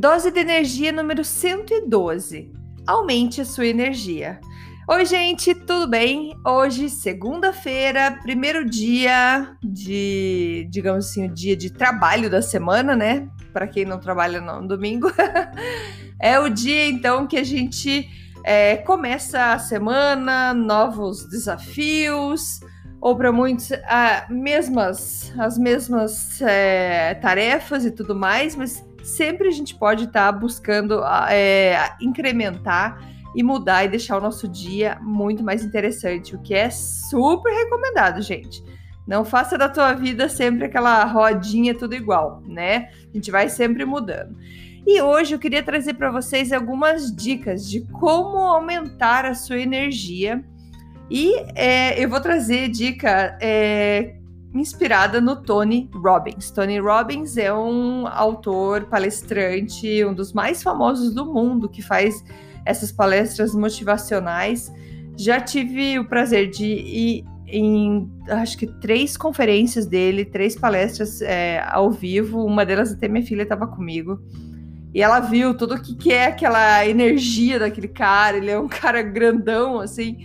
Dose de energia número 112. Aumente a sua energia. Oi, gente, tudo bem? Hoje, segunda-feira, primeiro dia de, digamos assim, o dia de trabalho da semana, né? Para quem não trabalha no domingo. é o dia, então, que a gente é, começa a semana, novos desafios, ou para muitos a mesmas, as mesmas é, tarefas e tudo mais, mas sempre a gente pode estar tá buscando é, incrementar e mudar e deixar o nosso dia muito mais interessante, o que é super recomendado, gente. Não faça da tua vida sempre aquela rodinha tudo igual, né? A gente vai sempre mudando. E hoje eu queria trazer para vocês algumas dicas de como aumentar a sua energia. E é, eu vou trazer dica é, inspirada no Tony Robbins. Tony Robbins é um autor, palestrante, um dos mais famosos do mundo que faz essas palestras motivacionais. Já tive o prazer de ir em acho que três conferências dele, três palestras é, ao vivo. Uma delas até minha filha estava comigo. E ela viu tudo o que, que é aquela energia daquele cara. Ele é um cara grandão, assim,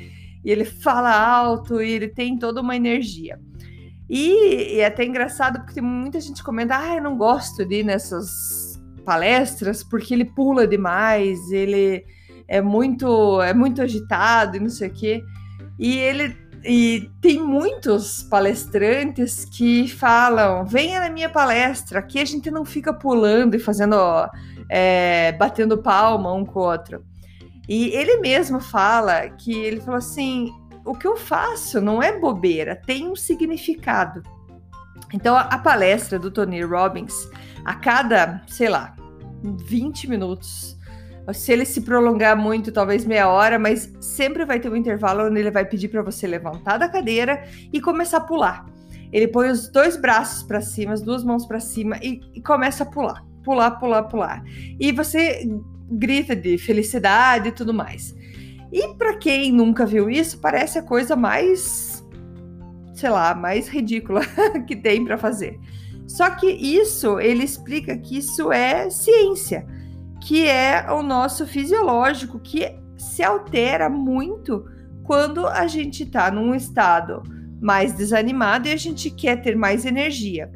e ele fala alto e ele tem toda uma energia. E, e, é até engraçado porque tem muita gente comenta: ah, eu não gosto de ir nessas palestras porque ele pula demais, ele é muito é muito agitado e não sei o quê. E ele e tem muitos palestrantes que falam: venha na minha palestra, aqui a gente não fica pulando e fazendo é, batendo palma um com o outro. E ele mesmo fala que ele falou assim: o que eu faço não é bobeira, tem um significado. Então, a, a palestra do Tony Robbins, a cada, sei lá, 20 minutos, se ele se prolongar muito, talvez meia hora, mas sempre vai ter um intervalo onde ele vai pedir para você levantar da cadeira e começar a pular. Ele põe os dois braços para cima, as duas mãos para cima e, e começa a pular, pular, pular, pular. E você grita de felicidade e tudo mais. E para quem nunca viu isso, parece a coisa mais, sei lá, mais ridícula que tem para fazer. Só que isso, ele explica que isso é ciência, que é o nosso fisiológico, que se altera muito quando a gente está num estado mais desanimado e a gente quer ter mais energia.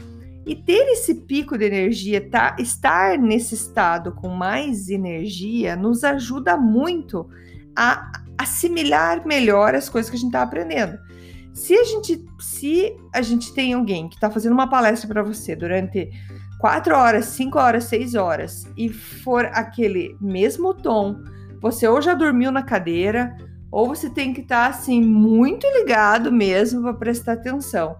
E ter esse pico de energia, tá, estar nesse estado com mais energia, nos ajuda muito a assimilar melhor as coisas que a gente está aprendendo. Se a gente, se a gente tem alguém que está fazendo uma palestra para você durante quatro horas, cinco horas, seis horas e for aquele mesmo tom, você ou já dormiu na cadeira ou você tem que estar tá, assim muito ligado mesmo para prestar atenção.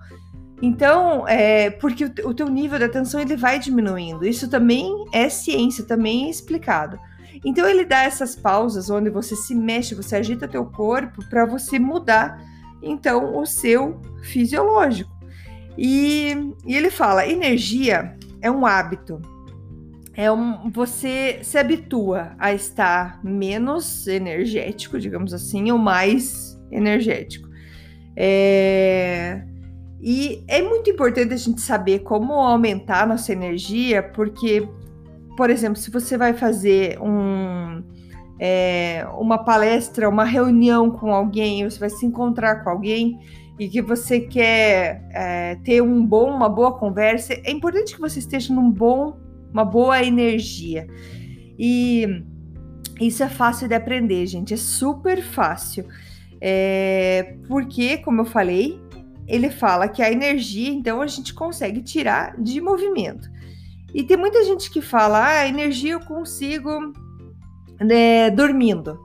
Então, é, porque o, teu nível de atenção ele vai diminuindo. Isso também é ciência, também é explicado. Então ele dá essas pausas onde você se mexe, você agita teu corpo para você mudar então o seu fisiológico. E, e, ele fala: energia é um hábito. É um, você se habitua a estar menos energético, digamos assim, ou mais energético. É, e é muito importante a gente saber como aumentar a nossa energia, porque por exemplo, se você vai fazer um, é, uma palestra, uma reunião com alguém, você vai se encontrar com alguém e que você quer é, ter um bom, uma boa conversa, é importante que você esteja num bom, uma boa energia. E isso é fácil de aprender, gente, é super fácil. É, porque, como eu falei, ele fala que a energia, então, a gente consegue tirar de movimento. E tem muita gente que fala, ah, energia eu consigo né, dormindo.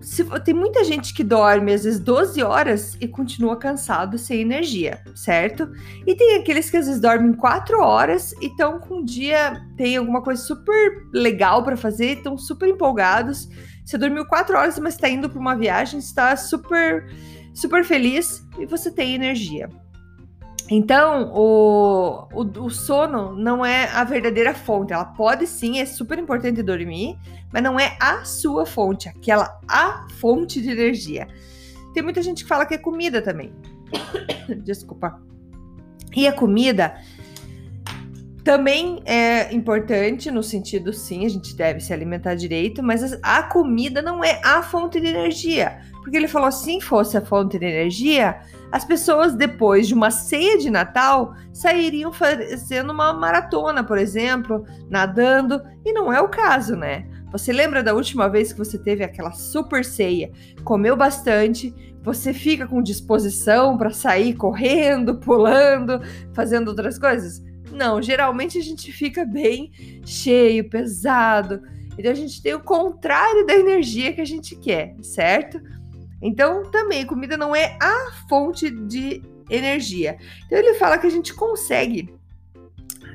se, tem muita gente que dorme às vezes 12 horas e continua cansado, sem energia, certo? E tem aqueles que às vezes dormem 4 horas e estão com um dia, tem alguma coisa super legal para fazer, estão super empolgados. Você dormiu 4 horas, mas está indo para uma viagem, está super, super feliz e você tem energia. Então, o, o, o, sono não é a verdadeira fonte. Ela pode sim, é super importante dormir, mas não é a sua fonte, aquela a fonte de energia. Tem muita gente que fala que é comida também. Desculpa. E a comida também é importante no sentido sim, a gente deve se alimentar direito, mas a comida não é a fonte de energia. Porque ele falou assim, fosse a fonte de energia, as pessoas depois de uma ceia de Natal sairiam fazendo uma maratona, por exemplo, nadando, e não é o caso, né? Você lembra da última vez que você teve aquela super ceia, comeu bastante, você fica com disposição para sair correndo, pulando, fazendo outras coisas? Não, geralmente a gente fica bem cheio, pesado. Então a gente tem o contrário da energia que a gente quer, certo? Então, também, comida não é a fonte de energia. Então, ele fala que a gente consegue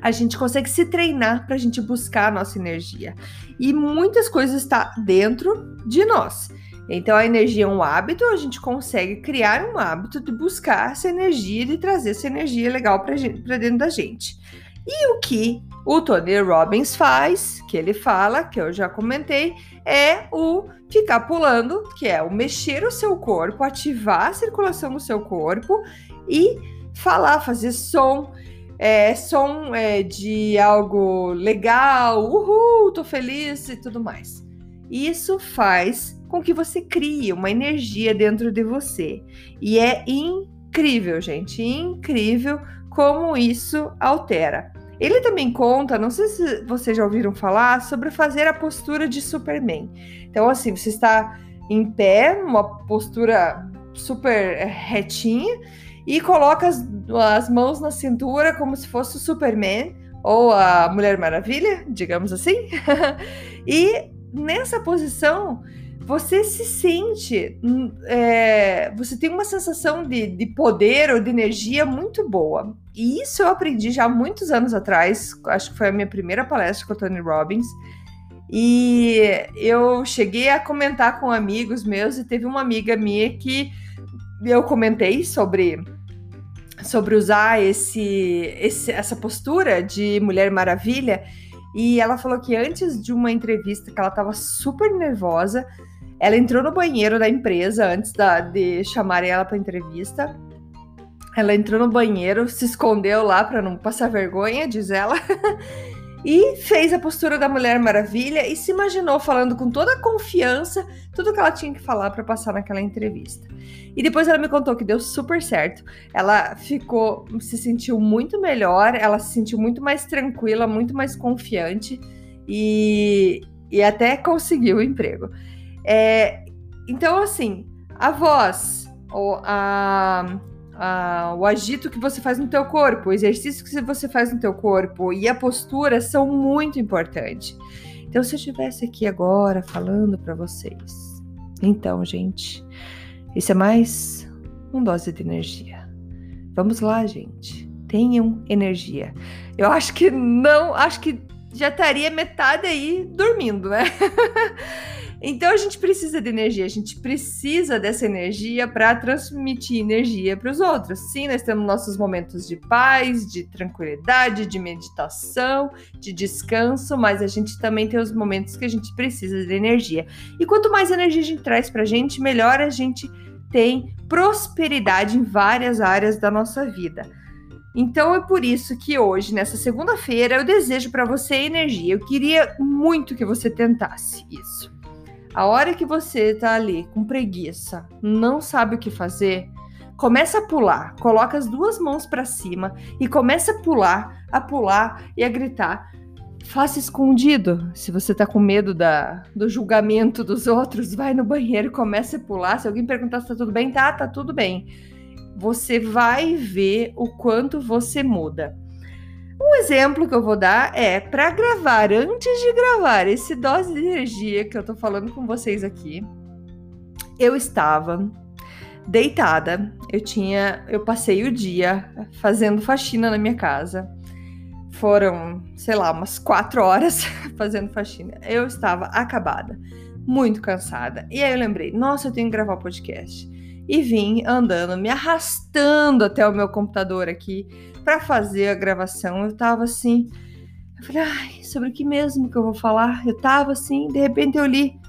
a gente consegue se treinar para a gente buscar a nossa energia. E muitas coisas estão tá dentro de nós. Então, a energia é um hábito, a gente consegue criar um hábito de buscar essa energia, de trazer essa energia legal para dentro da gente. E o que o Tony Robbins faz, que ele fala, que eu já comentei, é o ficar pulando, que é o mexer o seu corpo, ativar a circulação do seu corpo e falar, fazer som. É, som é, de algo legal, uhul, tô feliz e tudo mais. Isso faz com que você crie uma energia dentro de você. E é incrível, gente, incrível como isso altera. Ele também conta, não sei se vocês já ouviram falar, sobre fazer a postura de Superman. Então, assim, você está em pé, uma postura super retinha, e coloca as, as mãos na cintura como se fosse o Superman ou a Mulher Maravilha, digamos assim. e nessa posição você se sente, hum, é, você tem uma sensação de, de poder ou de energia muito boa. E isso eu aprendi já muitos anos atrás, acho que foi a minha primeira palestra com o Tony Robbins. E eu cheguei a comentar com amigos meus e teve uma amiga minha que eu comentei sobre sobre usar esse, esse essa postura de Mulher Maravilha e ela falou que antes de uma entrevista que ela estava super nervosa, ela entrou no banheiro da empresa antes da, de chamarem ela para entrevista. Ela entrou no banheiro, se escondeu lá para não passar vergonha, diz ela. e fez a postura da Mulher Maravilha e se imaginou falando com toda a confiança tudo que ela tinha que falar para passar naquela entrevista. E depois ela me contou que deu super certo. Ela ficou, se sentiu muito melhor, ela se sentiu muito mais tranquila, muito mais confiante e, e até conseguiu o emprego. É, então, assim, a voz, ou a, a, o agito que você faz no teu corpo, o exercício que você faz no teu corpo e a postura são muito importantes. Então, se eu estivesse aqui agora falando para vocês, então, gente, isso é mais um dose de energia. Vamos lá, gente. Tenham energia. Eu acho que não, acho que já estaria metade aí dormindo, né? Então a gente precisa de energia, a gente precisa dessa energia para transmitir energia para os outros. Sim, nós temos nossos momentos de paz, de tranquilidade, de meditação, de descanso, mas a gente também tem os momentos que a gente precisa de energia. E quanto mais energia a gente traz para a gente, melhor a gente tem prosperidade em várias áreas da nossa vida. Então é por isso que hoje, nessa segunda-feira, eu desejo para você energia. Eu queria muito que você tentasse isso. A hora que você tá ali com preguiça, não sabe o que fazer, começa a pular, coloca as duas mãos para cima e começa a pular, a pular e a gritar. Faça escondido. Se você tá com medo da, do julgamento dos outros, vai no banheiro começa a pular. Se alguém perguntar se tá tudo bem, tá, tá tudo bem. Você vai ver o quanto você muda. Um exemplo que eu vou dar é para gravar, antes de gravar esse dose de energia que eu tô falando com vocês aqui, eu estava deitada. Eu tinha, eu passei o dia fazendo faxina na minha casa. Foram, sei lá, umas quatro horas fazendo faxina. Eu estava acabada, muito cansada. E aí eu lembrei, nossa, eu tenho que gravar o podcast. E vim andando, me arrastando até o meu computador aqui para fazer a gravação. Eu tava assim, eu falei, ai, sobre o que mesmo que eu vou falar? Eu tava assim, de repente eu li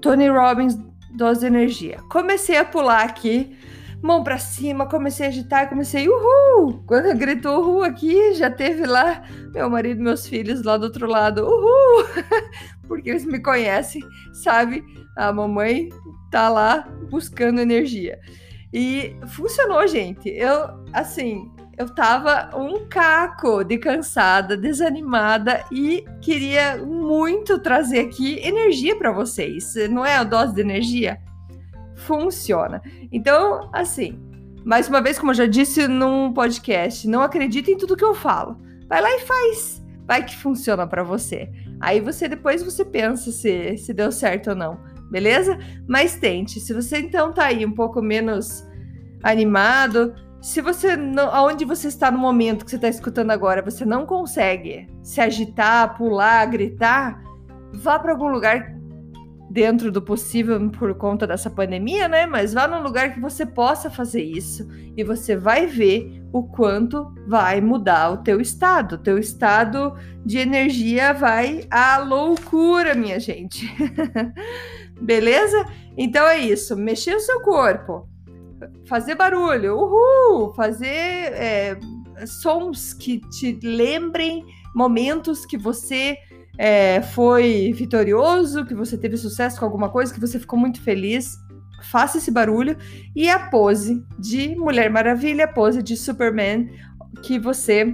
Tony Robbins dose de energia. Comecei a pular aqui, mão para cima, comecei a agitar, comecei uhul. Quando eu grito uhul aqui, já teve lá meu marido e meus filhos lá do outro lado, uhul, porque eles me conhecem, sabe? A mamãe tá lá buscando energia. E funcionou, gente. Eu, assim, eu tava um caco de cansada, desanimada e queria muito trazer aqui energia para vocês. Não é a dose de energia? Funciona. Então, assim, mais uma vez, como eu já disse num podcast, não acredita em tudo que eu falo. Vai lá e faz. Vai que funciona para você. Aí você depois você pensa se, se deu certo ou não, beleza? Mas tente. Se você então tá aí um pouco menos animado, se você não, aonde você está no momento que você está escutando agora, você não consegue se agitar, pular, gritar, vá para algum lugar dentro do possível por conta dessa pandemia, né? Mas vá num lugar que você possa fazer isso e você vai ver o quanto vai mudar o teu estado. O teu estado de energia vai à loucura, minha gente. Beleza? Então é isso. Mexer o seu corpo fazer barulho, uhul, fazer é, sons que te lembrem momentos que você é, foi vitorioso, que você teve sucesso com alguma coisa, que você ficou muito feliz. Faça esse barulho e a pose de Mulher Maravilha, a pose de Superman, que você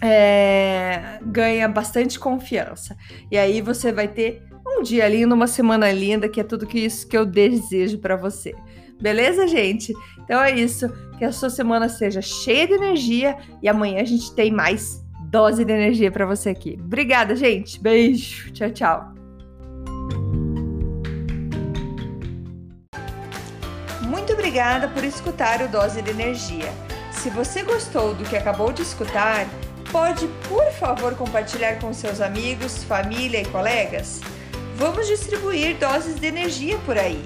é, ganha bastante confiança. E aí você vai ter um dia lindo, uma semana linda, que é tudo que isso que eu desejo para você. Beleza, gente? Então é isso. Que a sua semana seja cheia de energia e amanhã a gente tem mais dose de energia para você aqui. Obrigada, gente. Beijo. Tchau, tchau. Muito obrigada por escutar o Dose de Energia. Se você gostou do que acabou de escutar, pode, por favor, compartilhar com seus amigos, família e colegas? Vamos distribuir doses de energia por aí.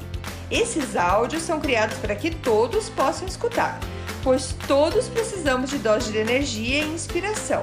Esses áudios são criados para que todos possam escutar, pois todos precisamos de dose de energia e inspiração.